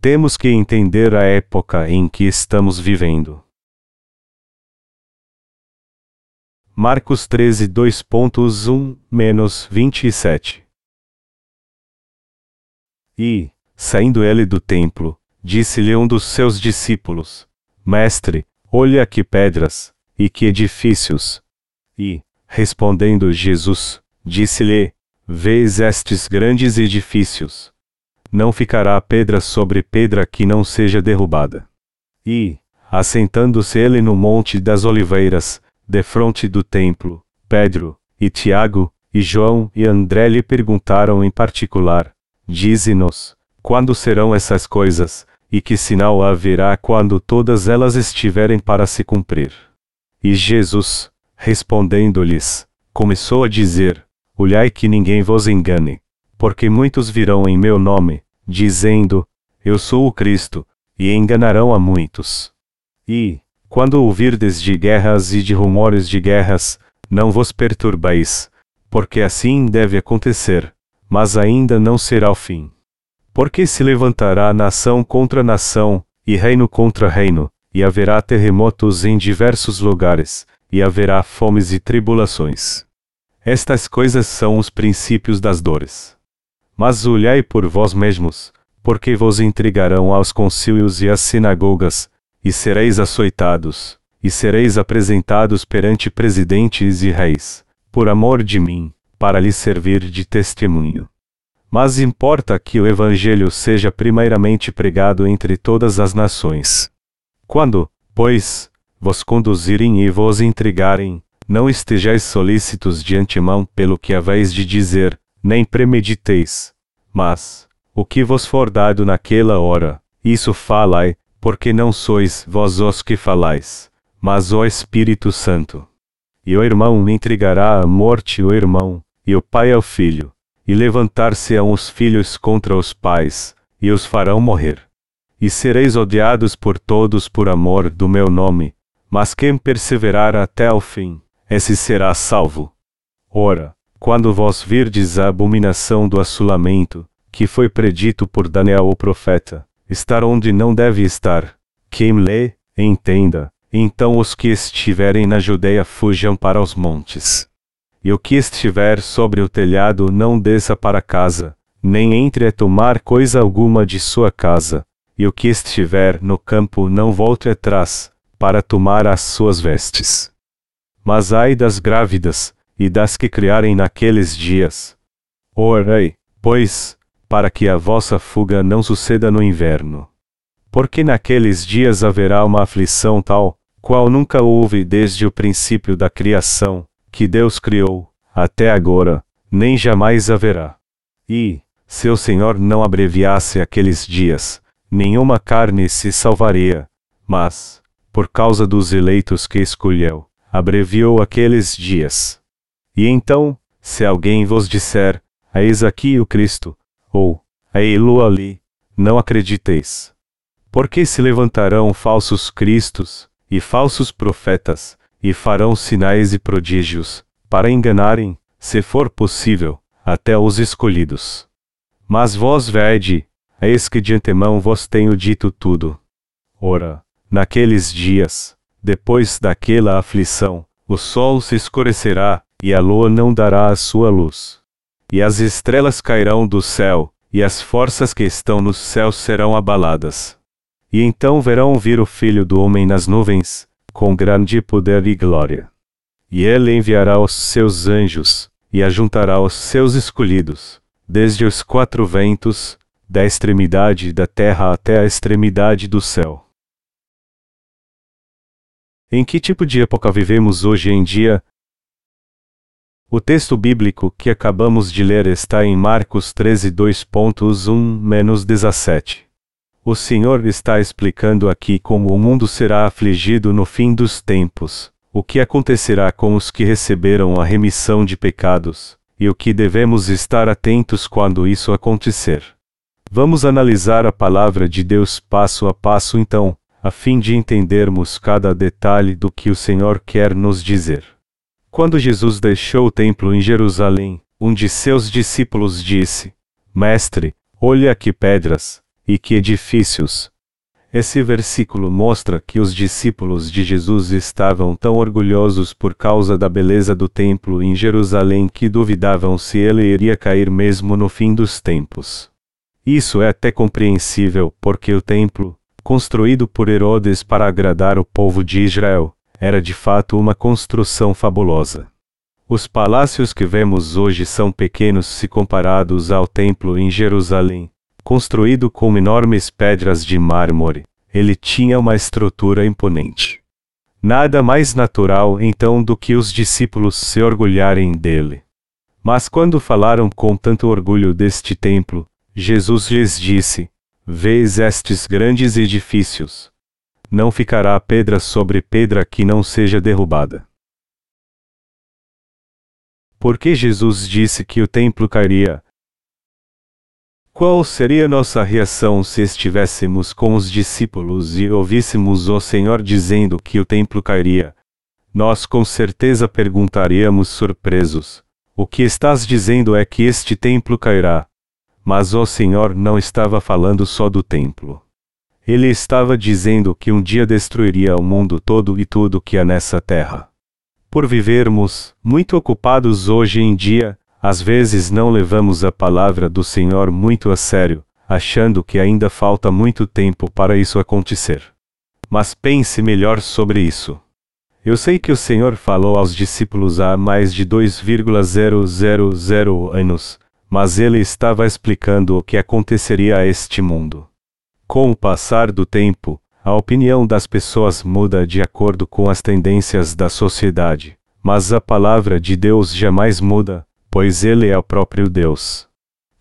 temos que entender a época em que estamos vivendo. Marcos 13, 2.1, menos 27 E, saindo ele do templo, disse-lhe um dos seus discípulos: Mestre, olha que pedras, e que edifícios. E, respondendo Jesus, disse-lhe: Vês estes grandes edifícios. Não ficará pedra sobre pedra que não seja derrubada. E, assentando-se ele no Monte das Oliveiras, defronte do templo, Pedro, e Tiago, e João e André lhe perguntaram em particular: Dize-nos, quando serão essas coisas, e que sinal haverá quando todas elas estiverem para se cumprir? E Jesus, respondendo-lhes, começou a dizer: Olhai que ninguém vos engane, porque muitos virão em meu nome, dizendo: Eu sou o Cristo, e enganarão a muitos. E, quando ouvirdes de guerras e de rumores de guerras, não vos perturbeis, porque assim deve acontecer, mas ainda não será o fim. Porque se levantará nação contra nação, e reino contra reino, e haverá terremotos em diversos lugares, e haverá fomes e tribulações. Estas coisas são os princípios das dores. Mas olhai por vós mesmos, porque vos intrigarão aos concílios e às sinagogas, e sereis açoitados, e sereis apresentados perante presidentes e reis, por amor de mim, para lhes servir de testemunho. Mas importa que o Evangelho seja primeiramente pregado entre todas as nações. Quando, pois, vos conduzirem e vos intrigarem, não estejais solícitos de antemão pelo que haveis de dizer, nem premediteis. Mas, o que vos for dado naquela hora, isso falai, porque não sois vós os que falais, mas o Espírito Santo. E o irmão intrigará a morte o irmão, e o pai ao filho, e levantar-se-ão os filhos contra os pais, e os farão morrer. E sereis odiados por todos por amor do meu nome, mas quem perseverar até ao fim, esse será salvo. Ora, quando vós virdes a abominação do assolamento, que foi predito por Daniel o profeta, estar onde não deve estar. Quem lê, entenda. Então os que estiverem na Judeia fujam para os montes. E o que estiver sobre o telhado não desça para casa, nem entre a tomar coisa alguma de sua casa. E o que estiver no campo não volte atrás, para tomar as suas vestes. Mas ai das grávidas, e das que criarem naqueles dias. Orei, pois, para que a vossa fuga não suceda no inverno. Porque naqueles dias haverá uma aflição tal, qual nunca houve desde o princípio da criação, que Deus criou, até agora, nem jamais haverá. E, se o Senhor não abreviasse aqueles dias, nenhuma carne se salvaria, mas, por causa dos eleitos que escolheu, abreviou aqueles dias. E então, se alguém vos disser, Eis aqui o Cristo, ou Ei-lo ali, não acrediteis. Porque se levantarão falsos cristos, e falsos profetas, e farão sinais e prodígios, para enganarem, se for possível, até os escolhidos. Mas vós vede, eis que de antemão vos tenho dito tudo. Ora, naqueles dias, depois daquela aflição, o sol se escurecerá, e a lua não dará a sua luz. E as estrelas cairão do céu, e as forças que estão nos céus serão abaladas. E então verão vir o Filho do Homem nas nuvens, com grande poder e glória. E ele enviará os seus anjos, e ajuntará os seus escolhidos, desde os quatro ventos, da extremidade da terra até a extremidade do céu. Em que tipo de época vivemos hoje em dia, o texto bíblico que acabamos de ler está em Marcos 13, 2.1-17. O Senhor está explicando aqui como o mundo será afligido no fim dos tempos, o que acontecerá com os que receberam a remissão de pecados, e o que devemos estar atentos quando isso acontecer. Vamos analisar a palavra de Deus passo a passo então, a fim de entendermos cada detalhe do que o Senhor quer nos dizer. Quando Jesus deixou o templo em Jerusalém, um de seus discípulos disse: Mestre, olha que pedras, e que edifícios! Esse versículo mostra que os discípulos de Jesus estavam tão orgulhosos por causa da beleza do templo em Jerusalém que duvidavam se ele iria cair mesmo no fim dos tempos. Isso é até compreensível, porque o templo, construído por Herodes para agradar o povo de Israel, era de fato uma construção fabulosa. Os palácios que vemos hoje são pequenos se comparados ao templo em Jerusalém, construído com enormes pedras de mármore. Ele tinha uma estrutura imponente. Nada mais natural então do que os discípulos se orgulharem dele. Mas quando falaram com tanto orgulho deste templo, Jesus lhes disse: Vês estes grandes edifícios. Não ficará pedra sobre pedra que não seja derrubada. Porque Jesus disse que o templo cairia. Qual seria nossa reação se estivéssemos com os discípulos e ouvíssemos o Senhor dizendo que o templo cairia? Nós com certeza perguntaríamos surpresos: O que estás dizendo é que este templo cairá? Mas o Senhor não estava falando só do templo. Ele estava dizendo que um dia destruiria o mundo todo e tudo que há nessa terra. Por vivermos muito ocupados hoje em dia, às vezes não levamos a palavra do Senhor muito a sério, achando que ainda falta muito tempo para isso acontecer. Mas pense melhor sobre isso. Eu sei que o Senhor falou aos discípulos há mais de 2,000 anos, mas ele estava explicando o que aconteceria a este mundo. Com o passar do tempo, a opinião das pessoas muda de acordo com as tendências da sociedade, mas a palavra de Deus jamais muda, pois ele é o próprio Deus.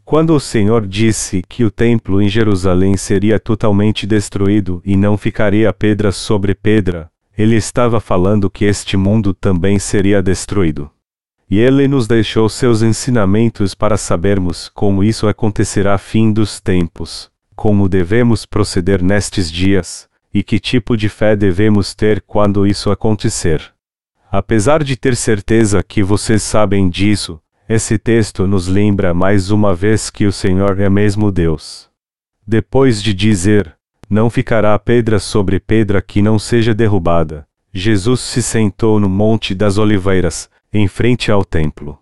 Quando o Senhor disse que o templo em Jerusalém seria totalmente destruído e não ficaria pedra sobre pedra, ele estava falando que este mundo também seria destruído. E ele nos deixou seus ensinamentos para sabermos como isso acontecerá fim dos tempos, como devemos proceder nestes dias, e que tipo de fé devemos ter quando isso acontecer. Apesar de ter certeza que vocês sabem disso, esse texto nos lembra mais uma vez que o Senhor é mesmo Deus. Depois de dizer: Não ficará pedra sobre pedra que não seja derrubada, Jesus se sentou no Monte das Oliveiras, em frente ao templo.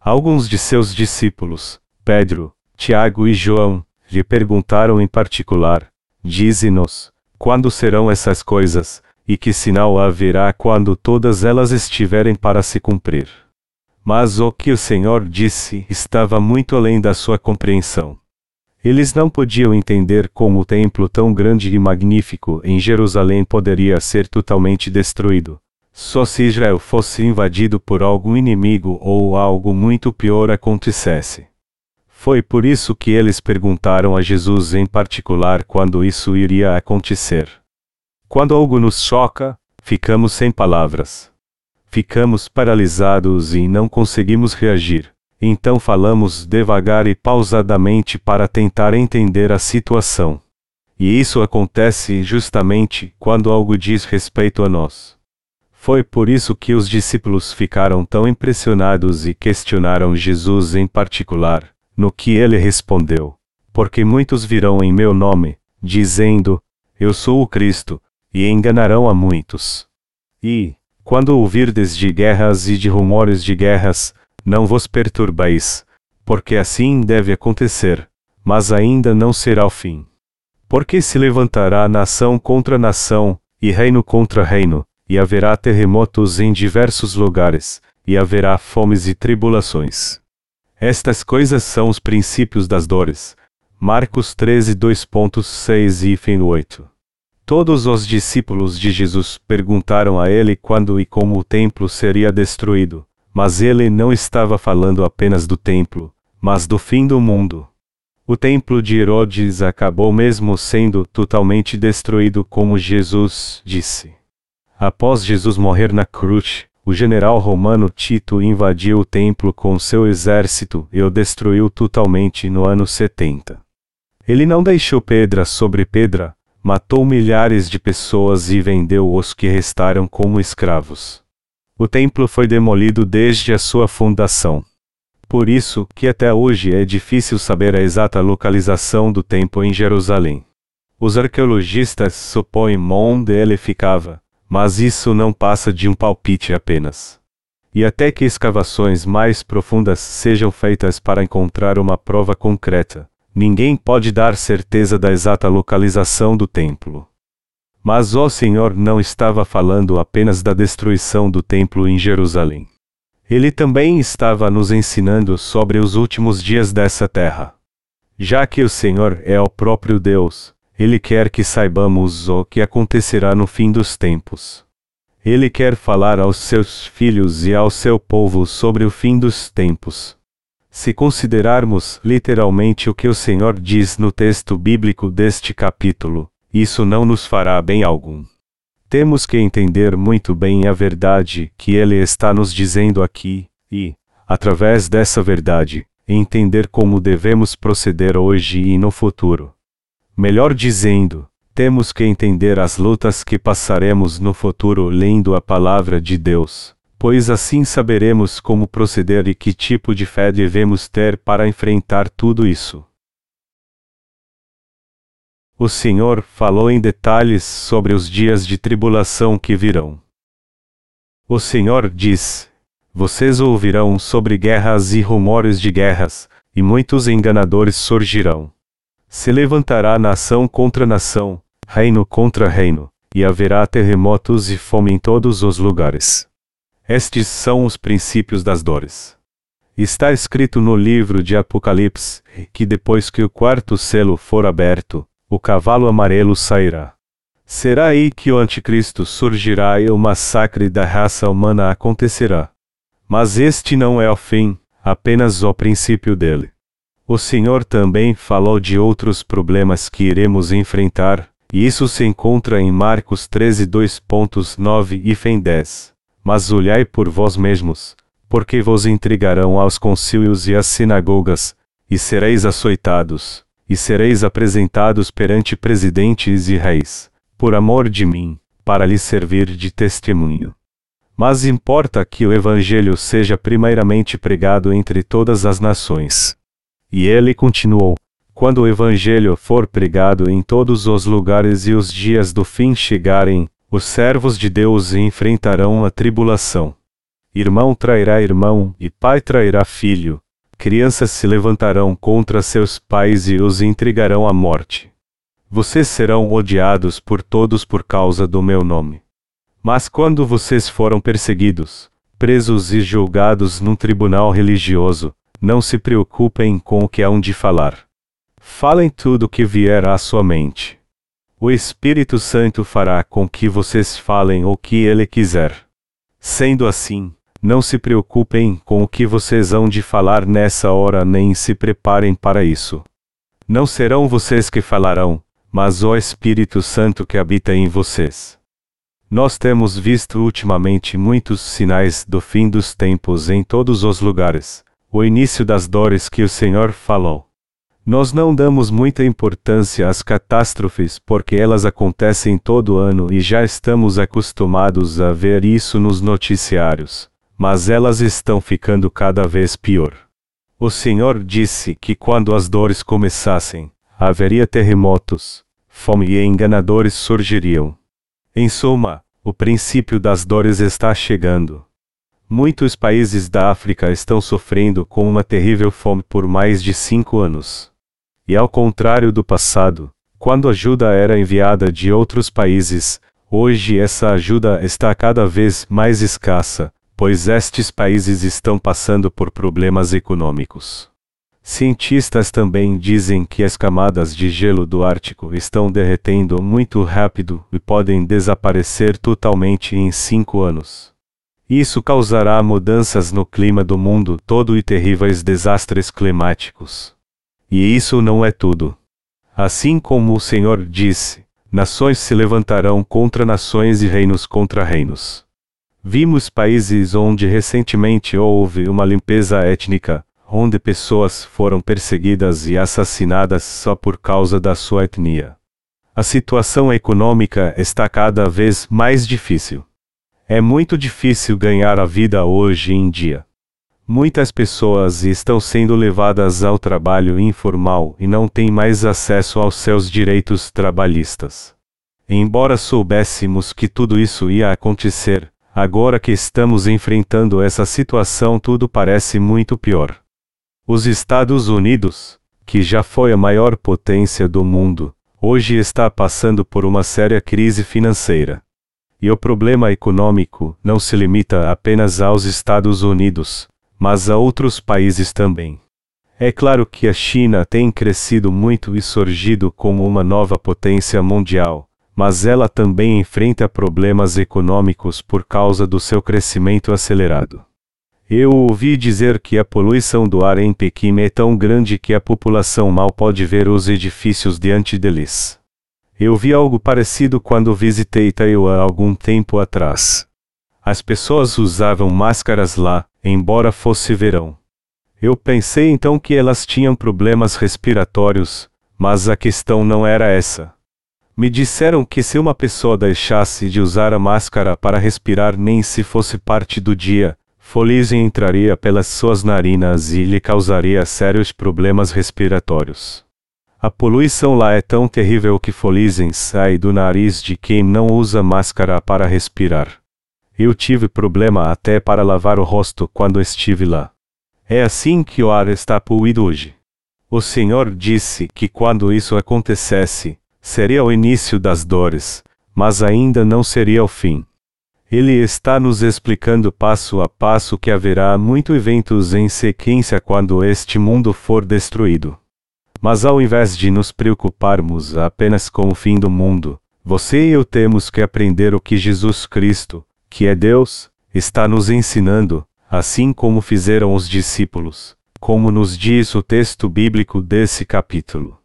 Alguns de seus discípulos, Pedro, Tiago e João, lhe perguntaram em particular: Dize-nos, quando serão essas coisas, e que sinal haverá quando todas elas estiverem para se cumprir? Mas o que o Senhor disse estava muito além da sua compreensão. Eles não podiam entender como o templo tão grande e magnífico em Jerusalém poderia ser totalmente destruído, só se Israel fosse invadido por algum inimigo ou algo muito pior acontecesse. Foi por isso que eles perguntaram a Jesus em particular quando isso iria acontecer. Quando algo nos choca, ficamos sem palavras. Ficamos paralisados e não conseguimos reagir. Então falamos devagar e pausadamente para tentar entender a situação. E isso acontece justamente quando algo diz respeito a nós. Foi por isso que os discípulos ficaram tão impressionados e questionaram Jesus em particular, no que ele respondeu: Porque muitos virão em meu nome, dizendo: Eu sou o Cristo, e enganarão a muitos. E, quando ouvirdes de guerras e de rumores de guerras, não vos perturbeis, porque assim deve acontecer, mas ainda não será o fim. Porque se levantará nação contra nação, e reino contra reino, e haverá terremotos em diversos lugares, e haverá fomes e tribulações. Estas coisas são os princípios das dores. Marcos 13, 2.6 e 8. Todos os discípulos de Jesus perguntaram a ele quando e como o templo seria destruído, mas ele não estava falando apenas do templo, mas do fim do mundo. O templo de Herodes acabou mesmo sendo totalmente destruído, como Jesus disse. Após Jesus morrer na cruz, o general romano Tito invadiu o templo com seu exército e o destruiu totalmente no ano 70. Ele não deixou pedra sobre pedra, matou milhares de pessoas e vendeu os que restaram como escravos. O templo foi demolido desde a sua fundação. Por isso que até hoje é difícil saber a exata localização do templo em Jerusalém. Os arqueologistas supõem onde ele ficava, mas isso não passa de um palpite apenas. E até que escavações mais profundas sejam feitas para encontrar uma prova concreta, ninguém pode dar certeza da exata localização do templo. Mas o Senhor não estava falando apenas da destruição do templo em Jerusalém. Ele também estava nos ensinando sobre os últimos dias dessa terra. Já que o Senhor é o próprio Deus, ele quer que saibamos o que acontecerá no fim dos tempos. Ele quer falar aos seus filhos e ao seu povo sobre o fim dos tempos. Se considerarmos literalmente o que o Senhor diz no texto bíblico deste capítulo, isso não nos fará bem algum. Temos que entender muito bem a verdade que ele está nos dizendo aqui, e, através dessa verdade, entender como devemos proceder hoje e no futuro. Melhor dizendo, temos que entender as lutas que passaremos no futuro lendo a palavra de Deus, pois assim saberemos como proceder e que tipo de fé devemos ter para enfrentar tudo isso. O Senhor falou em detalhes sobre os dias de tribulação que virão. O Senhor diz: Vocês ouvirão sobre guerras e rumores de guerras, e muitos enganadores surgirão. Se levantará nação contra nação, reino contra reino, e haverá terremotos e fome em todos os lugares. Estes são os princípios das dores. Está escrito no livro de Apocalipse que depois que o quarto selo for aberto, o cavalo amarelo sairá. Será aí que o anticristo surgirá e o massacre da raça humana acontecerá. Mas este não é o fim, apenas o princípio dele. O Senhor também falou de outros problemas que iremos enfrentar, e isso se encontra em Marcos 13, 2.9 e Fem 10. Mas olhai por vós mesmos, porque vos intrigarão aos concílios e às sinagogas, e sereis açoitados, e sereis apresentados perante presidentes e reis, por amor de mim, para lhes servir de testemunho. Mas importa que o Evangelho seja primeiramente pregado entre todas as nações. E ele continuou: Quando o Evangelho for pregado em todos os lugares e os dias do fim chegarem, os servos de Deus enfrentarão a tribulação. Irmão trairá irmão, e pai trairá filho. Crianças se levantarão contra seus pais e os intrigarão à morte. Vocês serão odiados por todos por causa do meu nome. Mas quando vocês foram perseguidos, presos e julgados num tribunal religioso, não se preocupem com o que hão de falar. Falem tudo o que vier à sua mente. O Espírito Santo fará com que vocês falem o que ele quiser. Sendo assim, não se preocupem com o que vocês hão de falar nessa hora nem se preparem para isso. Não serão vocês que falarão, mas o Espírito Santo que habita em vocês. Nós temos visto ultimamente muitos sinais do fim dos tempos em todos os lugares, o início das dores que o Senhor falou. Nós não damos muita importância às catástrofes porque elas acontecem todo ano e já estamos acostumados a ver isso nos noticiários, mas elas estão ficando cada vez pior. O Senhor disse que quando as dores começassem, haveria terremotos, fome e enganadores surgiriam. Em suma, o princípio das dores está chegando. Muitos países da África estão sofrendo com uma terrível fome por mais de cinco anos. E ao contrário do passado, quando ajuda era enviada de outros países, hoje essa ajuda está cada vez mais escassa, pois estes países estão passando por problemas econômicos. Cientistas também dizem que as camadas de gelo do Ártico estão derretendo muito rápido e podem desaparecer totalmente em cinco anos. Isso causará mudanças no clima do mundo todo e terríveis desastres climáticos. E isso não é tudo. Assim como o Senhor disse, nações se levantarão contra nações e reinos contra reinos. Vimos países onde recentemente houve uma limpeza étnica, onde pessoas foram perseguidas e assassinadas só por causa da sua etnia. A situação econômica está cada vez mais difícil. É muito difícil ganhar a vida hoje em dia. Muitas pessoas estão sendo levadas ao trabalho informal e não têm mais acesso aos seus direitos trabalhistas. Embora soubéssemos que tudo isso ia acontecer, agora que estamos enfrentando essa situação, tudo parece muito pior. Os Estados Unidos, que já foi a maior potência do mundo, hoje está passando por uma séria crise financeira. E o problema econômico não se limita apenas aos Estados Unidos, mas a outros países também. É claro que a China tem crescido muito e surgido como uma nova potência mundial, mas ela também enfrenta problemas econômicos por causa do seu crescimento acelerado. Eu ouvi dizer que a poluição do ar em Pequim é tão grande que a população mal pode ver os edifícios diante deles. Eu vi algo parecido quando visitei Taiwan algum tempo atrás. As pessoas usavam máscaras lá, embora fosse verão. Eu pensei então que elas tinham problemas respiratórios, mas a questão não era essa. Me disseram que se uma pessoa deixasse de usar a máscara para respirar nem se fosse parte do dia, fuligem entraria pelas suas narinas e lhe causaria sérios problemas respiratórios. A poluição lá é tão terrível que fuligem sai do nariz de quem não usa máscara para respirar. Eu tive problema até para lavar o rosto quando estive lá. É assim que o ar está poluído hoje. O Senhor disse que quando isso acontecesse, seria o início das dores, mas ainda não seria o fim. Ele está nos explicando passo a passo que haverá muitos eventos em sequência quando este mundo for destruído. Mas ao invés de nos preocuparmos apenas com o fim do mundo, você e eu temos que aprender o que Jesus Cristo, que é Deus, está nos ensinando, assim como fizeram os discípulos, como nos diz o texto bíblico desse capítulo.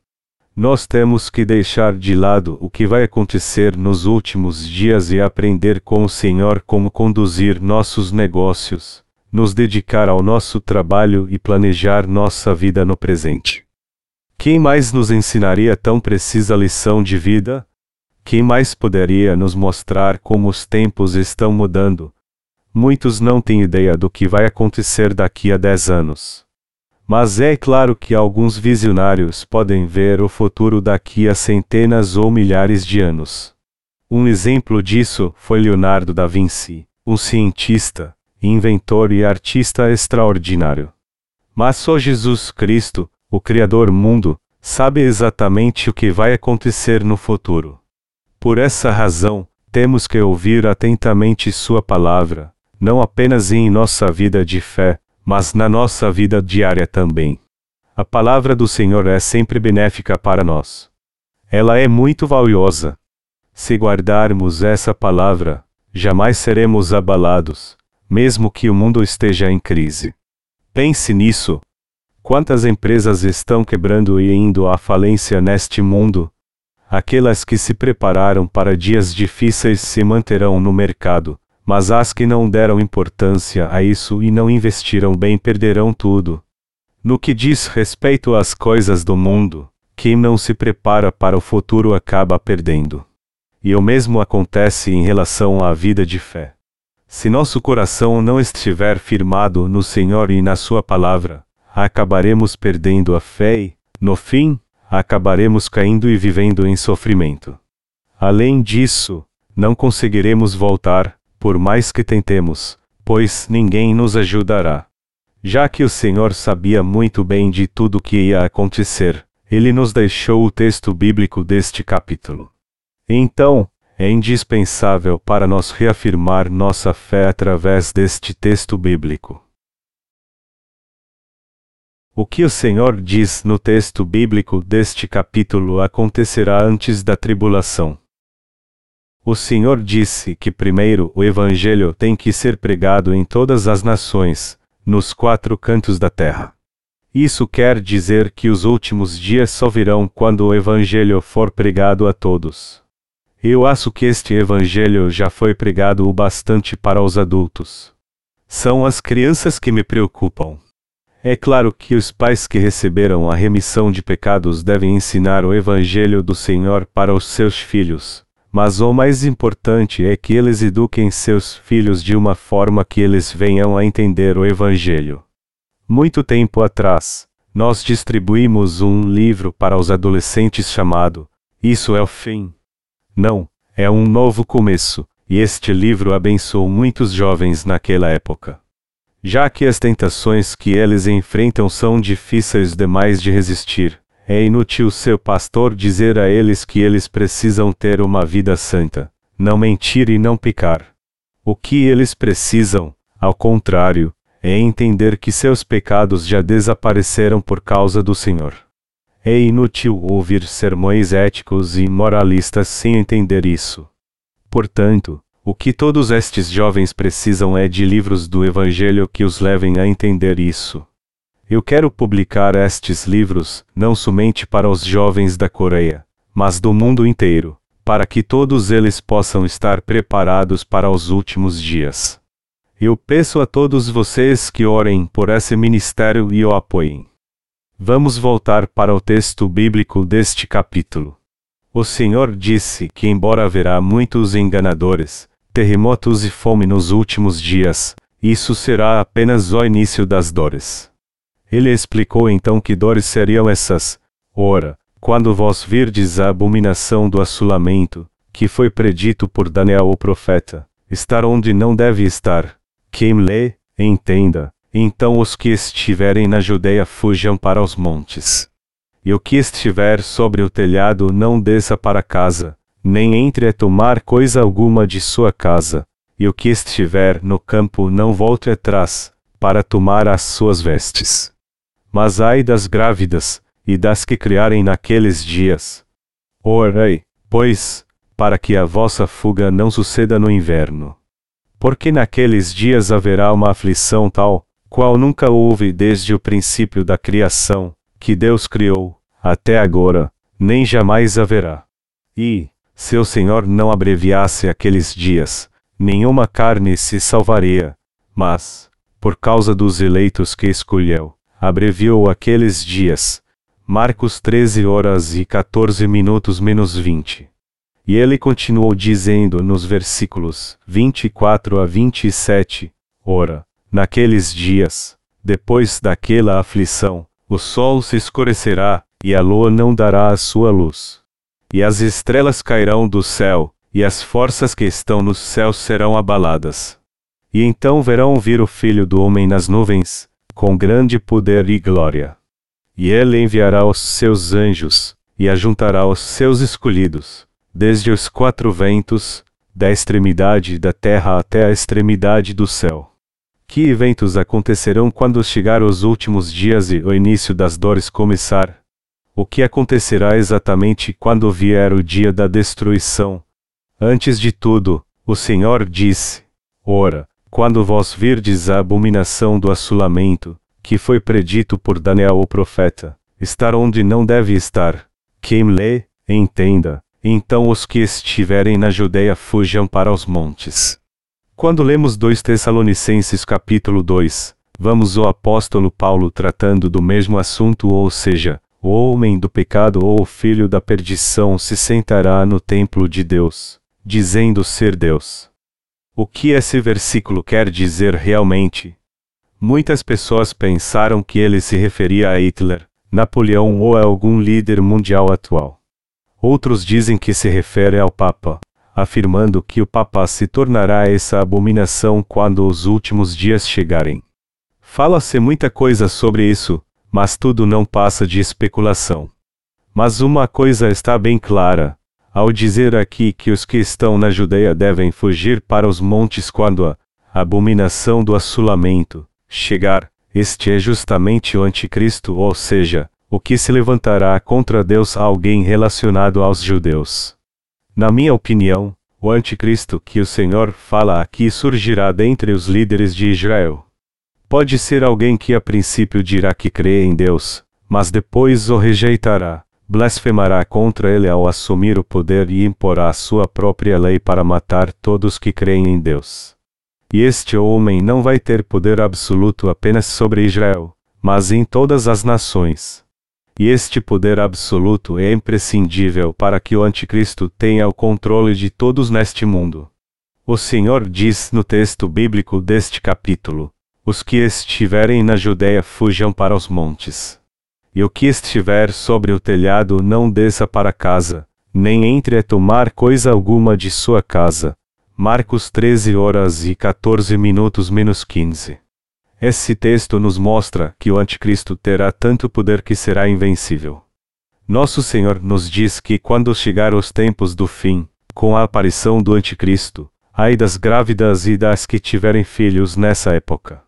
Nós temos que deixar de lado o que vai acontecer nos últimos dias e aprender com o Senhor como conduzir nossos negócios, nos dedicar ao nosso trabalho e planejar nossa vida no presente. Quem mais nos ensinaria tão precisa lição de vida? Quem mais poderia nos mostrar como os tempos estão mudando? Muitos não têm ideia do que vai acontecer daqui a dez anos. Mas é claro que alguns visionários podem ver o futuro daqui a centenas ou milhares de anos. Um exemplo disso foi Leonardo da Vinci, um cientista, inventor e artista extraordinário. Mas só Jesus Cristo, o Criador mundo, sabe exatamente o que vai acontecer no futuro. Por essa razão, temos que ouvir atentamente Sua palavra, não apenas em nossa vida de fé, mas na nossa vida diária também. A palavra do Senhor é sempre benéfica para nós. Ela é muito valiosa. Se guardarmos essa palavra, jamais seremos abalados, mesmo que o mundo esteja em crise. Pense nisso. Quantas empresas estão quebrando e indo à falência neste mundo, Aquelas que se prepararam para dias difíceis se manterão no mercado, mas as que não deram importância a isso e não investiram bem perderão tudo. No que diz respeito às coisas do mundo, quem não se prepara para o futuro acaba perdendo. E o mesmo acontece em relação à vida de fé. Se nosso coração não estiver firmado no Senhor e na Sua palavra, acabaremos perdendo a fé e, no fim, acabaremos caindo e vivendo em sofrimento. Além disso, não conseguiremos voltar, por mais que tentemos, pois ninguém nos ajudará. Já que o Senhor sabia muito bem de tudo o que ia acontecer, ele nos deixou o texto bíblico deste capítulo. Então, é indispensável para nós reafirmar nossa fé através deste texto bíblico. O que o Senhor diz no texto bíblico deste capítulo acontecerá antes da tribulação. O Senhor disse que primeiro o Evangelho tem que ser pregado em todas as nações, nos quatro cantos da terra. Isso quer dizer que os últimos dias só virão quando o Evangelho for pregado a todos. Eu acho que este Evangelho já foi pregado o bastante para os adultos. São as crianças que me preocupam. É claro que os pais que receberam a remissão de pecados devem ensinar o Evangelho do Senhor para os seus filhos, mas o mais importante é que eles eduquem seus filhos de uma forma que eles venham a entender o Evangelho. Muito tempo atrás, nós distribuímos um livro para os adolescentes chamado Isso é o Fim. Não, é um novo começo, e este livro abençoou muitos jovens naquela época. Já que as tentações que eles enfrentam são difíceis demais de resistir, é inútil seu pastor dizer a eles que eles precisam ter uma vida santa, não mentir e não pecar. O que eles precisam, ao contrário, é entender que seus pecados já desapareceram por causa do Senhor. É inútil ouvir sermões éticos e moralistas sem entender isso. Portanto, o que todos estes jovens precisam é de livros do Evangelho que os levem a entender isso. Eu quero publicar estes livros, não somente para os jovens da Coreia, mas do mundo inteiro, para que todos eles possam estar preparados para os últimos dias. Eu peço a todos vocês que orem por esse ministério e o apoiem. Vamos voltar para o texto bíblico deste capítulo. O Senhor disse que, embora haverá muitos enganadores, terremotos e fome nos últimos dias, isso será apenas o início das dores. Ele explicou então que dores seriam essas. Ora, quando vós virdes a abominação do assolamento, que foi predito por Daniel o profeta, estar onde não deve estar, quem lê, entenda. Então os que estiverem na Judeia fujam para os montes. E o que estiver sobre o telhado não desça para casa, nem entre a tomar coisa alguma de sua casa. E o que estiver no campo não volte atrás, para tomar as suas vestes. Mas ai das grávidas, e das que criarem naqueles dias. Orei, pois, para que a vossa fuga não suceda no inverno porque naqueles dias haverá uma aflição tal, qual nunca houve desde o princípio da criação, que Deus criou, até agora, nem jamais haverá. E, se o Senhor não abreviasse aqueles dias, nenhuma carne se salvaria, mas, por causa dos eleitos que escolheu, abreviou aqueles dias. Marcos 13 horas e 14 minutos menos 20. E ele continuou dizendo nos versículos 24 a 27: Ora, naqueles dias, depois daquela aflição, o sol se escurecerá, e a lua não dará a sua luz. E as estrelas cairão do céu, e as forças que estão nos céus serão abaladas. E então verão vir o Filho do Homem nas nuvens, com grande poder e glória. E ele enviará os seus anjos, e ajuntará os seus escolhidos desde os quatro ventos, da extremidade da terra até a extremidade do céu. Que eventos acontecerão quando chegar os últimos dias e o início das dores começar? O que acontecerá exatamente quando vier o dia da destruição? Antes de tudo, o Senhor disse: Ora, quando vós virdes a abominação do assolamento, que foi predito por Daniel o profeta, estar onde não deve estar. Quem lê, entenda. Então os que estiverem na Judéia fujam para os montes. Quando lemos 2 Tessalonicenses capítulo 2, vamos o apóstolo Paulo tratando do mesmo assunto, ou seja, o homem do pecado ou o filho da perdição se sentará no templo de Deus, dizendo ser Deus. O que esse versículo quer dizer realmente? Muitas pessoas pensaram que ele se referia a Hitler, Napoleão ou a algum líder mundial atual. Outros dizem que se refere ao Papa, afirmando que o Papa se tornará essa abominação quando os últimos dias chegarem. Fala-se muita coisa sobre isso, mas tudo não passa de especulação. Mas uma coisa está bem clara, ao dizer aqui que os que estão na Judeia devem fugir para os montes quando a abominação do assolamento chegar, este é justamente o anticristo, ou seja, o que se levantará contra Deus alguém relacionado aos judeus. Na minha opinião, o anticristo que o Senhor fala aqui surgirá dentre os líderes de Israel. Pode ser alguém que a princípio dirá que crê em Deus, mas depois o rejeitará, blasfemará contra ele ao assumir o poder e imporá a sua própria lei para matar todos que creem em Deus. E este homem não vai ter poder absoluto apenas sobre Israel, mas em todas as nações. E este poder absoluto é imprescindível para que o Anticristo tenha o controle de todos neste mundo. O Senhor diz no texto bíblico deste capítulo: Os que estiverem na Judéia fujam para os montes. E o que estiver sobre o telhado não desça para casa, nem entre a tomar coisa alguma de sua casa. Marcos 13 horas e 14 minutos menos 15. Esse texto nos mostra que o anticristo terá tanto poder que será invencível. Nosso Senhor nos diz que quando chegar os tempos do fim, com a aparição do anticristo, ai das grávidas e das que tiverem filhos nessa época.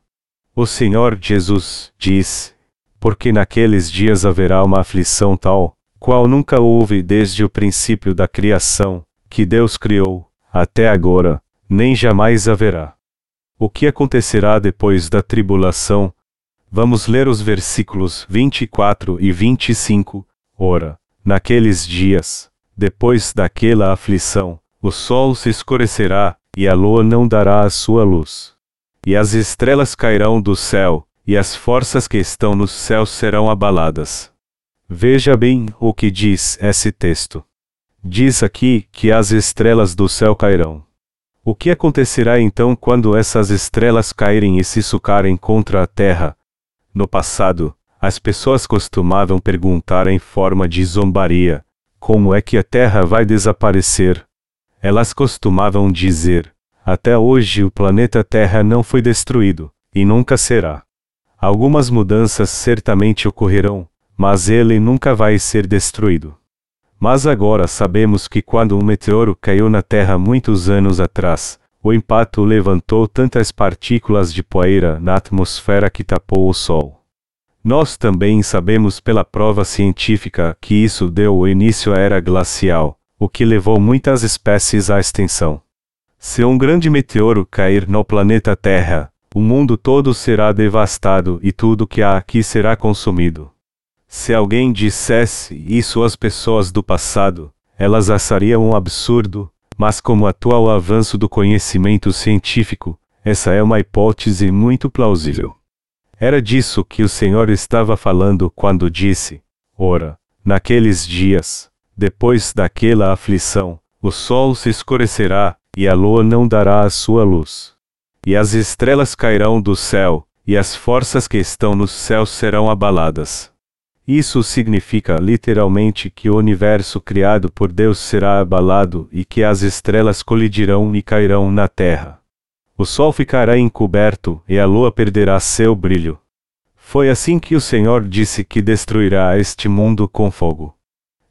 O Senhor Jesus diz: Porque naqueles dias haverá uma aflição tal, qual nunca houve desde o princípio da criação, que Deus criou, até agora, nem jamais haverá. O que acontecerá depois da tribulação? Vamos ler os versículos 24 e 25. Ora, naqueles dias, depois daquela aflição, o sol se escurecerá, e a lua não dará a sua luz e as estrelas cairão do céu, e as forças que estão nos céus serão abaladas. Veja bem o que diz esse texto. Diz aqui que as estrelas do céu cairão. O que acontecerá então quando essas estrelas caírem e se sucarem contra a terra? No passado, as pessoas costumavam perguntar em forma de zombaria: como é que a terra vai desaparecer? Elas costumavam dizer: até hoje o planeta Terra não foi destruído, e nunca será. Algumas mudanças certamente ocorrerão, mas ele nunca vai ser destruído. Mas agora sabemos que quando um meteoro caiu na Terra muitos anos atrás, o impacto levantou tantas partículas de poeira na atmosfera que tapou o Sol. Nós também sabemos pela prova científica que isso deu o início à era glacial, o que levou muitas espécies à extinção. Se um grande meteoro cair no planeta Terra, o mundo todo será devastado e tudo que há aqui será consumido. Se alguém dissesse isso às pessoas do passado, elas achariam um absurdo, mas como atua o avanço do conhecimento científico, essa é uma hipótese muito plausível. Era disso que o Senhor estava falando quando disse: Ora, naqueles dias, depois daquela aflição, o sol se escurecerá, e a lua não dará a sua luz. E as estrelas cairão do céu, e as forças que estão nos céus serão abaladas. Isso significa literalmente que o universo criado por Deus será abalado e que as estrelas colidirão e cairão na terra. O sol ficará encoberto e a lua perderá seu brilho. Foi assim que o Senhor disse que destruirá este mundo com fogo.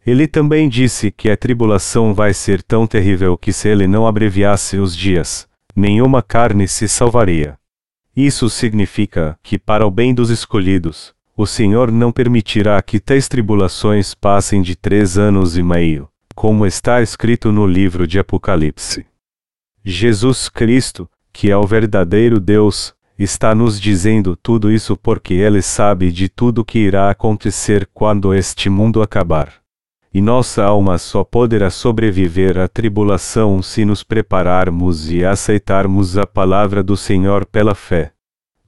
Ele também disse que a tribulação vai ser tão terrível que se ele não abreviasse os dias, nenhuma carne se salvaria. Isso significa que, para o bem dos escolhidos, o Senhor não permitirá que tais tribulações passem de três anos e meio, como está escrito no livro de Apocalipse. Jesus Cristo, que é o verdadeiro Deus, está nos dizendo tudo isso porque ele sabe de tudo que irá acontecer quando este mundo acabar e nossa alma só poderá sobreviver à tribulação se nos prepararmos e aceitarmos a palavra do Senhor pela fé.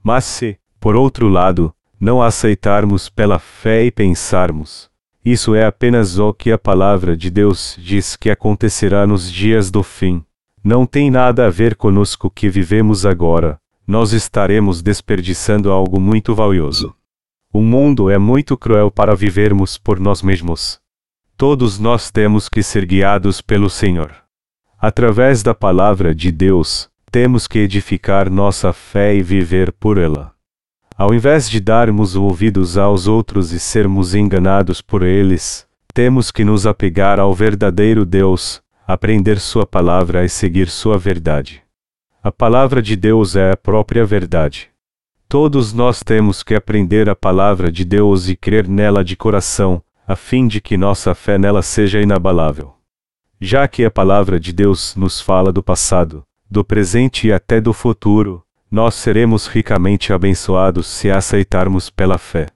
Mas se, por outro lado, não aceitarmos pela fé e pensarmos, isso é apenas o que a palavra de Deus diz que acontecerá nos dias do fim. Não tem nada a ver conosco que vivemos agora, nós estaremos desperdiçando algo muito valioso. O mundo é muito cruel para vivermos por nós mesmos. Todos nós temos que ser guiados pelo Senhor. Através da palavra de Deus, temos que edificar nossa fé e viver por ela. Ao invés de darmos ouvidos aos outros e sermos enganados por eles, temos que nos apegar ao verdadeiro Deus, aprender Sua palavra e seguir Sua verdade. A palavra de Deus é a própria verdade. Todos nós temos que aprender a palavra de Deus e crer nela de coração, a fim de que nossa fé nela seja inabalável. Já que a palavra de Deus nos fala do passado, do presente e até do futuro, nós seremos ricamente abençoados se aceitarmos pela fé.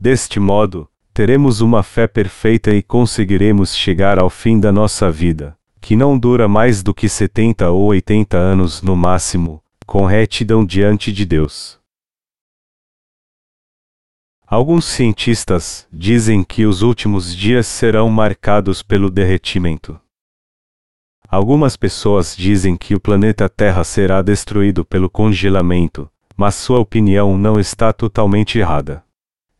Deste modo, teremos uma fé perfeita e conseguiremos chegar ao fim da nossa vida, que não dura mais do que 70 ou 80 anos no máximo, com retidão diante de Deus. Alguns cientistas dizem que os últimos dias serão marcados pelo derretimento. Algumas pessoas dizem que o planeta Terra será destruído pelo congelamento, mas sua opinião não está totalmente errada.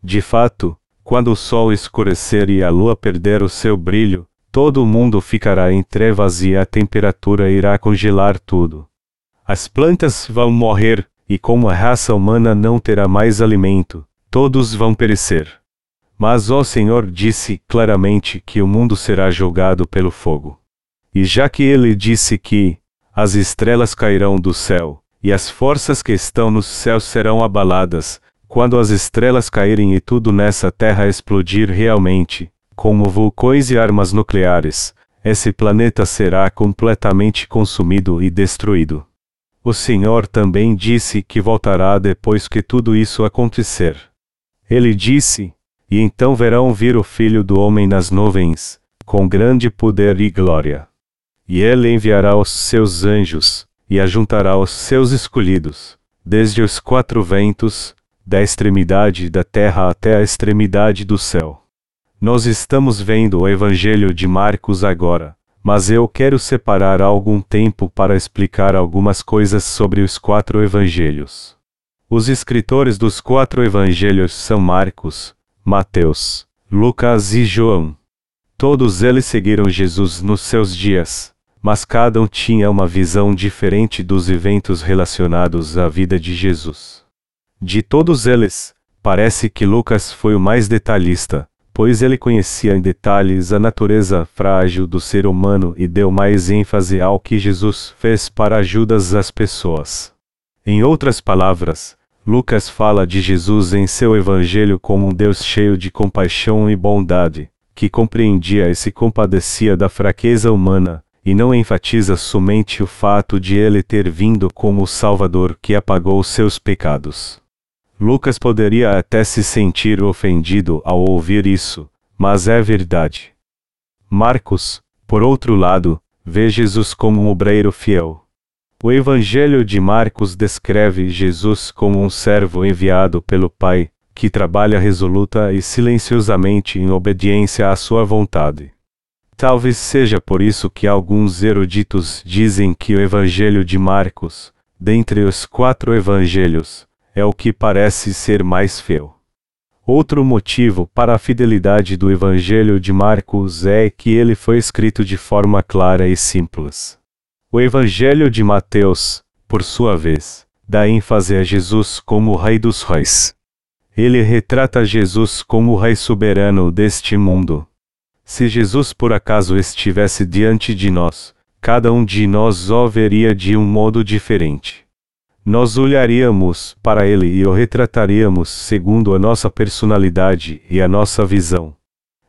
De fato, quando o sol escurecer e a lua perder o seu brilho, todo o mundo ficará em trevas e a temperatura irá congelar tudo. As plantas vão morrer, e como a raça humana não terá mais alimento, todos vão perecer. Mas o Senhor disse claramente que o mundo será jogado pelo fogo. E já que ele disse que as estrelas cairão do céu, e as forças que estão nos céus serão abaladas, quando as estrelas caírem e tudo nessa terra explodir realmente, como vulcões e armas nucleares, esse planeta será completamente consumido e destruído. O Senhor também disse que voltará depois que tudo isso acontecer. Ele disse: E então verão vir o Filho do Homem nas nuvens, com grande poder e glória. E ele enviará os seus anjos, e ajuntará os seus escolhidos, desde os quatro ventos, da extremidade da terra até a extremidade do céu. Nós estamos vendo o Evangelho de Marcos agora, mas eu quero separar algum tempo para explicar algumas coisas sobre os quatro Evangelhos. Os escritores dos quatro Evangelhos são Marcos, Mateus, Lucas e João. Todos eles seguiram Jesus nos seus dias, mas cada um tinha uma visão diferente dos eventos relacionados à vida de Jesus. De todos eles, parece que Lucas foi o mais detalhista, pois ele conhecia em detalhes a natureza frágil do ser humano e deu mais ênfase ao que Jesus fez para ajudar as pessoas. Em outras palavras, Lucas fala de Jesus em seu evangelho como um Deus cheio de compaixão e bondade, que compreendia e se compadecia da fraqueza humana, e não enfatiza somente o fato de ele ter vindo como o Salvador que apagou seus pecados. Lucas poderia até se sentir ofendido ao ouvir isso, mas é verdade. Marcos, por outro lado, vê Jesus como um obreiro fiel. O Evangelho de Marcos descreve Jesus como um servo enviado pelo Pai, que trabalha resoluta e silenciosamente em obediência à sua vontade. Talvez seja por isso que alguns eruditos dizem que o Evangelho de Marcos, dentre os quatro evangelhos, é o que parece ser mais fiel. Outro motivo para a fidelidade do Evangelho de Marcos é que ele foi escrito de forma clara e simples. O Evangelho de Mateus, por sua vez, dá ênfase a Jesus como o Rei dos Reis. Ele retrata Jesus como o Rei soberano deste mundo. Se Jesus por acaso estivesse diante de nós, cada um de nós o veria de um modo diferente nós olharíamos para ele e o retrataríamos segundo a nossa personalidade e a nossa visão.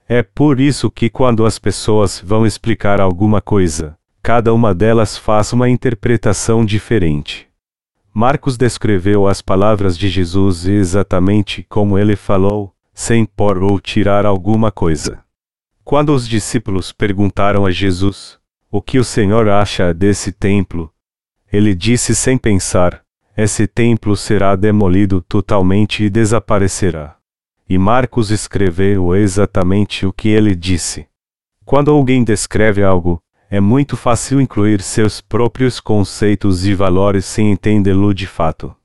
É por isso que quando as pessoas vão explicar alguma coisa, cada uma delas faz uma interpretação diferente. Marcos descreveu as palavras de Jesus exatamente como ele falou, sem pôr ou tirar alguma coisa. Quando os discípulos perguntaram a Jesus: O que o Senhor acha desse templo? Ele disse sem pensar: esse templo será demolido totalmente e desaparecerá. E Marcos escreveu exatamente o que ele disse. Quando alguém descreve algo, é muito fácil incluir seus próprios conceitos e valores sem entendê-lo de fato.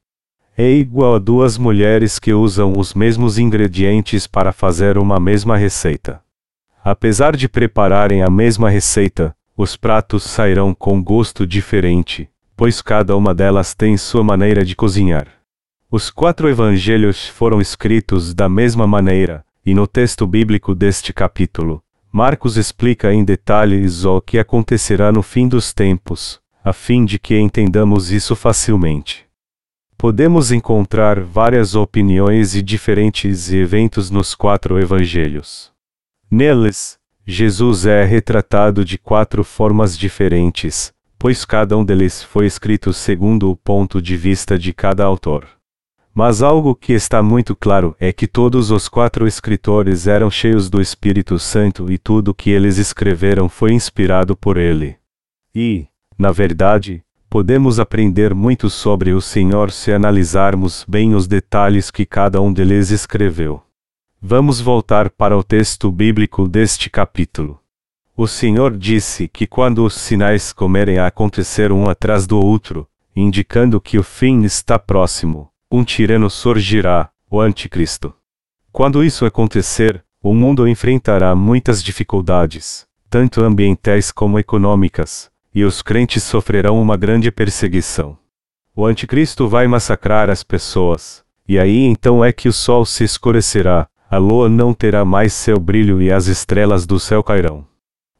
É igual a duas mulheres que usam os mesmos ingredientes para fazer uma mesma receita. Apesar de prepararem a mesma receita, os pratos sairão com gosto diferente, pois cada uma delas tem sua maneira de cozinhar. Os quatro evangelhos foram escritos da mesma maneira, e no texto bíblico deste capítulo, Marcos explica em detalhes o que acontecerá no fim dos tempos, a fim de que entendamos isso facilmente. Podemos encontrar várias opiniões e diferentes eventos nos quatro evangelhos. Neles, Jesus é retratado de quatro formas diferentes, pois cada um deles foi escrito segundo o ponto de vista de cada autor. Mas algo que está muito claro é que todos os quatro escritores eram cheios do Espírito Santo e tudo que eles escreveram foi inspirado por ele. E, na verdade, podemos aprender muito sobre o Senhor se analisarmos bem os detalhes que cada um deles escreveu. Vamos voltar para o texto bíblico deste capítulo. O Senhor disse que quando os sinais comerem a acontecer um atrás do outro, indicando que o fim está próximo, um tirano surgirá, o Anticristo. Quando isso acontecer, o mundo enfrentará muitas dificuldades, tanto ambientais como econômicas, e os crentes sofrerão uma grande perseguição. O Anticristo vai massacrar as pessoas, e aí então é que o sol se escurecerá, a lua não terá mais seu brilho e as estrelas do céu cairão.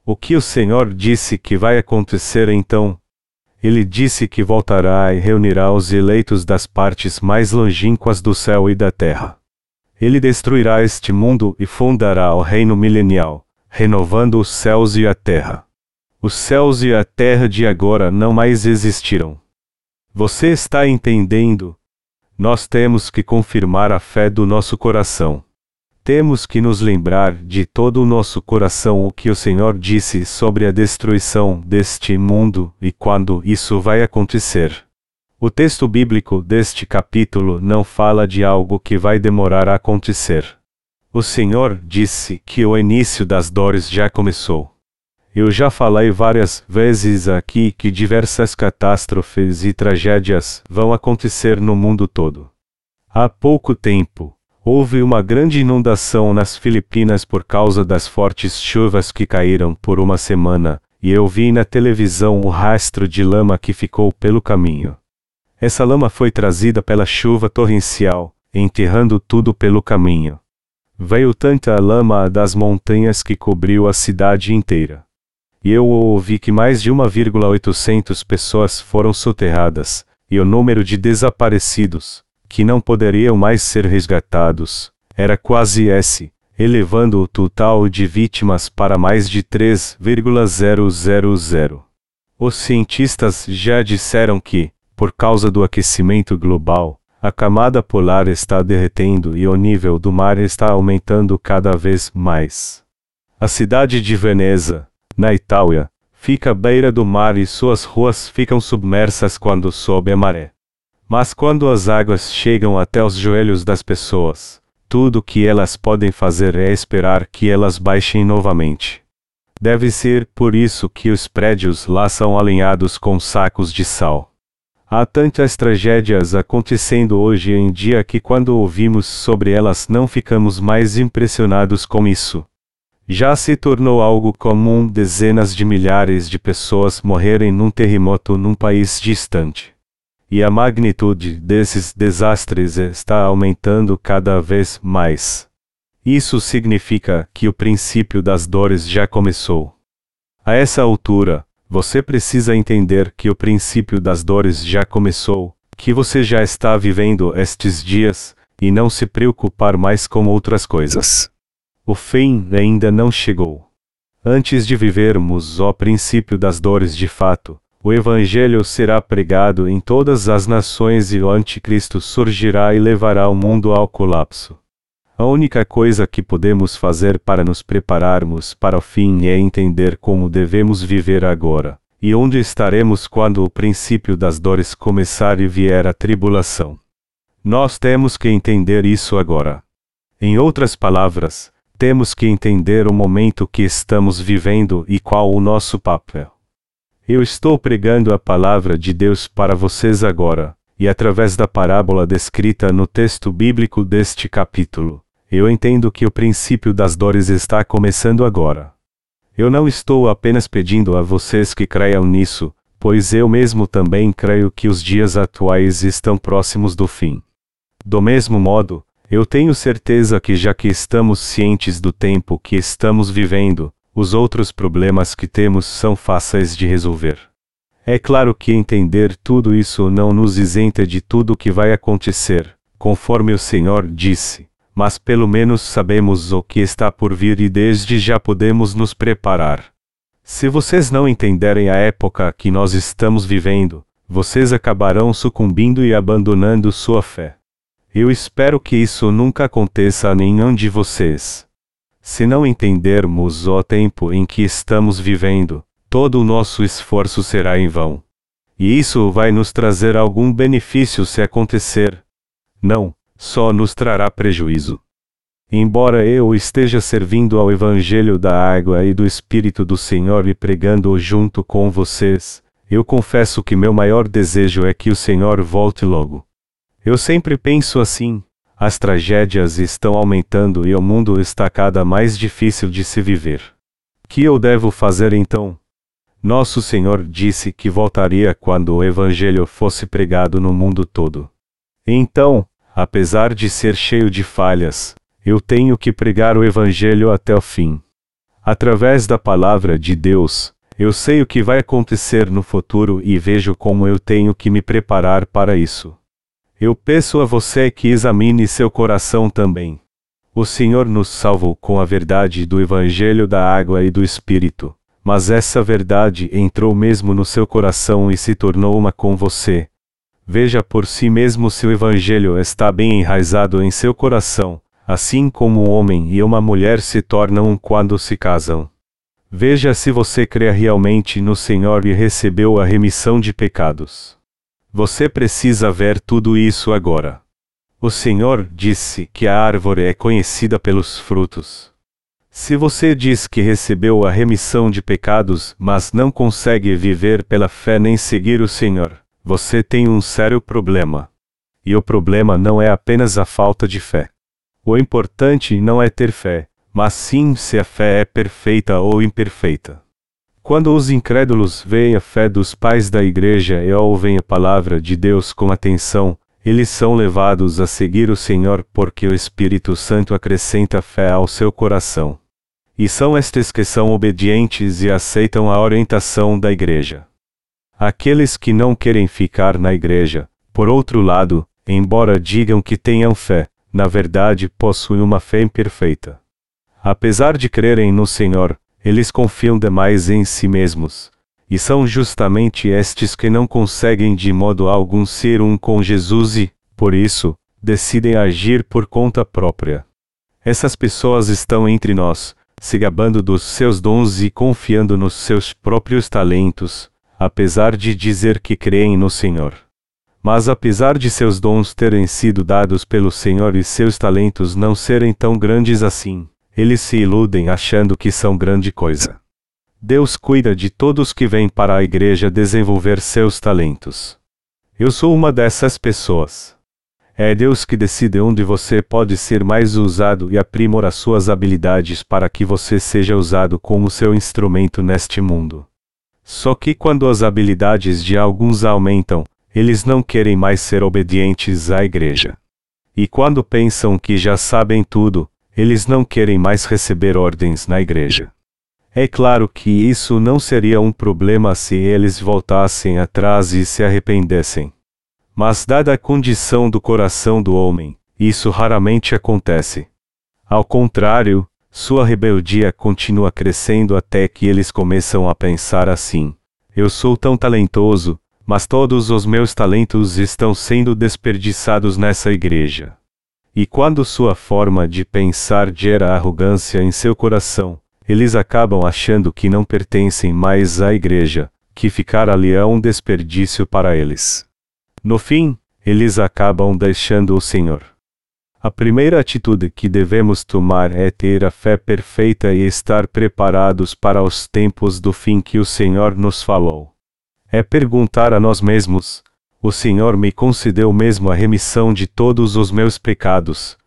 O que o Senhor disse que vai acontecer então? Ele disse que voltará e reunirá os eleitos das partes mais longínquas do céu e da terra. Ele destruirá este mundo e fundará o reino milenial, renovando os céus e a terra. Os céus e a terra de agora não mais existirão. Você está entendendo? Nós temos que confirmar a fé do nosso coração. Temos que nos lembrar de todo o nosso coração o que o Senhor disse sobre a destruição deste mundo e quando isso vai acontecer. O texto bíblico deste capítulo não fala de algo que vai demorar a acontecer. O Senhor disse que o início das dores já começou. Eu já falei várias vezes aqui que diversas catástrofes e tragédias vão acontecer no mundo todo. Há pouco tempo, houve uma grande inundação nas Filipinas por causa das fortes chuvas que caíram por uma semana, e eu vi na televisão o rastro de lama que ficou pelo caminho. Essa lama foi trazida pela chuva torrencial, enterrando tudo pelo caminho. Veio tanta lama das montanhas que cobriu a cidade inteira. E eu ouvi que mais de 1,800 pessoas foram soterradas, e o número de desaparecidos, que não poderiam mais ser resgatados, era quase esse, elevando o total de vítimas para mais de 3,000. Os cientistas já disseram que, por causa do aquecimento global, a camada polar está derretendo e o nível do mar está aumentando cada vez mais. A cidade de Veneza, na Itália, fica à beira do mar e suas ruas ficam submersas quando sobe a maré. Mas quando as águas chegam até os joelhos das pessoas, tudo o que elas podem fazer é esperar que elas baixem novamente. Deve ser por isso que os prédios lá são alinhados com sacos de sal. Há tantas tragédias acontecendo hoje em dia que quando ouvimos sobre elas não ficamos mais impressionados com isso. Já se tornou algo comum dezenas de milhares de pessoas morrerem num terremoto num país distante. E a magnitude desses desastres está aumentando cada vez mais. Isso significa que o princípio das dores já começou. A essa altura, você precisa entender que o princípio das dores já começou, que você já está vivendo estes dias, e não se preocupar mais com outras coisas. O fim ainda não chegou. Antes de vivermos o princípio das dores de fato, o Evangelho será pregado em todas as nações e o Anticristo surgirá e levará o mundo ao colapso. A única coisa que podemos fazer para nos prepararmos para o fim é entender como devemos viver agora, e onde estaremos quando o princípio das dores começar e vier a tribulação. Nós temos que entender isso agora. Em outras palavras, temos que entender o momento que estamos vivendo e qual o nosso papel. Eu estou pregando a palavra de Deus para vocês agora, e através da parábola descrita no texto bíblico deste capítulo, eu entendo que o princípio das dores está começando agora. Eu não estou apenas pedindo a vocês que creiam nisso, pois eu mesmo também creio que os dias atuais estão próximos do fim. Do mesmo modo, eu tenho certeza que já que estamos cientes do tempo que estamos vivendo, os outros problemas que temos são fáceis de resolver. É claro que entender tudo isso não nos isenta de tudo o que vai acontecer, conforme o Senhor disse mas pelo menos sabemos o que está por vir e desde já podemos nos preparar. Se vocês não entenderem a época que nós estamos vivendo, vocês acabarão sucumbindo e abandonando sua fé. Eu espero que isso nunca aconteça a nenhum de vocês. Se não entendermos o tempo em que estamos vivendo, todo o nosso esforço será em vão. E isso vai nos trazer algum benefício se acontecer? Não, só nos trará prejuízo. Embora eu esteja servindo ao Evangelho da Água e do Espírito do Senhor e pregando-o junto com vocês, eu confesso que meu maior desejo é que o Senhor volte logo. Eu sempre penso assim: as tragédias estão aumentando e o mundo está cada mais difícil de se viver. Que eu devo fazer então? Nosso Senhor disse que voltaria quando o Evangelho fosse pregado no mundo todo. Então, apesar de ser cheio de falhas, eu tenho que pregar o Evangelho até o fim. Através da palavra de Deus, eu sei o que vai acontecer no futuro e vejo como eu tenho que me preparar para isso. Eu peço a você que examine seu coração também. O Senhor nos salvou com a verdade do Evangelho da água e do Espírito, mas essa verdade entrou mesmo no seu coração e se tornou uma com você. Veja por si mesmo se o Evangelho está bem enraizado em seu coração, assim como um homem e uma mulher se tornam quando se casam. Veja se você crê realmente no Senhor e recebeu a remissão de pecados. Você precisa ver tudo isso agora. O Senhor disse que a árvore é conhecida pelos frutos. Se você diz que recebeu a remissão de pecados, mas não consegue viver pela fé nem seguir o Senhor, você tem um sério problema. E o problema não é apenas a falta de fé. O importante não é ter fé, mas sim se a fé é perfeita ou imperfeita. Quando os incrédulos veem a fé dos pais da igreja e ouvem a palavra de Deus com atenção, eles são levados a seguir o Senhor porque o Espírito Santo acrescenta fé ao seu coração. E são estes que são obedientes e aceitam a orientação da igreja. Aqueles que não querem ficar na igreja, por outro lado, embora digam que tenham fé, na verdade possuem uma fé imperfeita. Apesar de crerem no Senhor, eles confiam demais em si mesmos. E são justamente estes que não conseguem de modo algum ser um com Jesus e, por isso, decidem agir por conta própria. Essas pessoas estão entre nós, se gabando dos seus dons e confiando nos seus próprios talentos, apesar de dizer que creem no Senhor. Mas apesar de seus dons terem sido dados pelo Senhor e seus talentos não serem tão grandes assim, eles se iludem achando que são grande coisa. Deus cuida de todos que vêm para a igreja desenvolver seus talentos. Eu sou uma dessas pessoas. É Deus que decide onde você pode ser mais usado e aprimora suas habilidades para que você seja usado como seu instrumento neste mundo. Só que quando as habilidades de alguns aumentam, eles não querem mais ser obedientes à igreja. E quando pensam que já sabem tudo, eles não querem mais receber ordens na igreja. É claro que isso não seria um problema se eles voltassem atrás e se arrependessem. Mas, dada a condição do coração do homem, isso raramente acontece. Ao contrário, sua rebeldia continua crescendo até que eles começam a pensar assim: eu sou tão talentoso, mas todos os meus talentos estão sendo desperdiçados nessa igreja. E quando sua forma de pensar gera arrogância em seu coração, eles acabam achando que não pertencem mais à igreja, que ficar ali é um desperdício para eles. No fim, eles acabam deixando o Senhor. A primeira atitude que devemos tomar é ter a fé perfeita e estar preparados para os tempos do fim que o Senhor nos falou é perguntar a nós mesmos: O Senhor me concedeu mesmo a remissão de todos os meus pecados.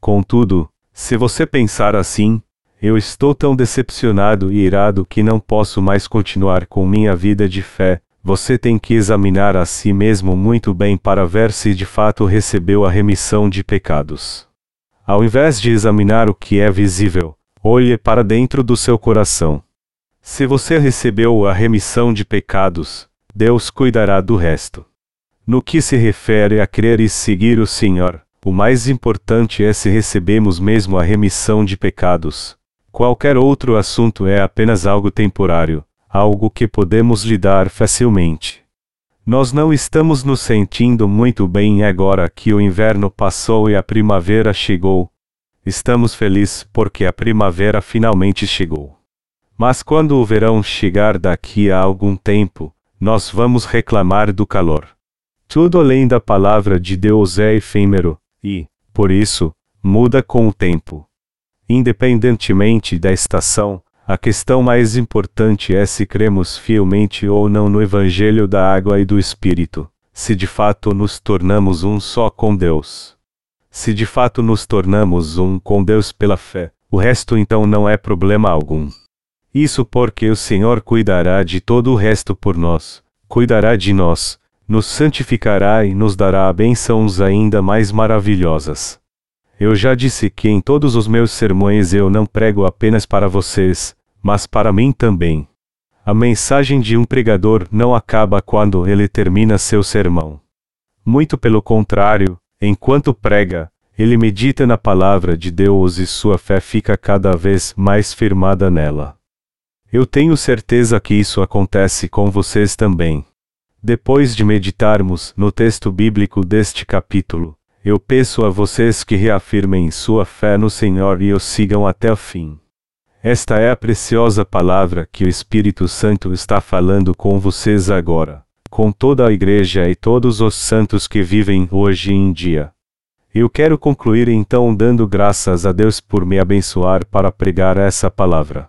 Contudo, se você pensar assim, eu estou tão decepcionado e irado que não posso mais continuar com minha vida de fé. Você tem que examinar a si mesmo muito bem para ver se de fato recebeu a remissão de pecados. Ao invés de examinar o que é visível, olhe para dentro do seu coração. Se você recebeu a remissão de pecados, Deus cuidará do resto. No que se refere a crer e seguir o Senhor, o mais importante é se recebemos mesmo a remissão de pecados. Qualquer outro assunto é apenas algo temporário, algo que podemos lidar facilmente. Nós não estamos nos sentindo muito bem agora que o inverno passou e a primavera chegou. Estamos felizes porque a primavera finalmente chegou. Mas quando o verão chegar daqui a algum tempo, nós vamos reclamar do calor. Tudo além da palavra de Deus é efêmero, e, por isso, muda com o tempo. Independentemente da estação, a questão mais importante é se cremos fielmente ou não no Evangelho da água e do Espírito, se de fato nos tornamos um só com Deus. Se de fato nos tornamos um com Deus pela fé, o resto então não é problema algum. Isso porque o Senhor cuidará de todo o resto por nós, cuidará de nós, nos santificará e nos dará bênçãos ainda mais maravilhosas. Eu já disse que em todos os meus sermões eu não prego apenas para vocês, mas para mim também. A mensagem de um pregador não acaba quando ele termina seu sermão. Muito pelo contrário, enquanto prega, ele medita na palavra de Deus e sua fé fica cada vez mais firmada nela. Eu tenho certeza que isso acontece com vocês também. Depois de meditarmos no texto bíblico deste capítulo, eu peço a vocês que reafirmem sua fé no Senhor e o sigam até o fim. Esta é a preciosa palavra que o Espírito Santo está falando com vocês agora, com toda a Igreja e todos os santos que vivem hoje em dia. Eu quero concluir então dando graças a Deus por me abençoar para pregar essa palavra.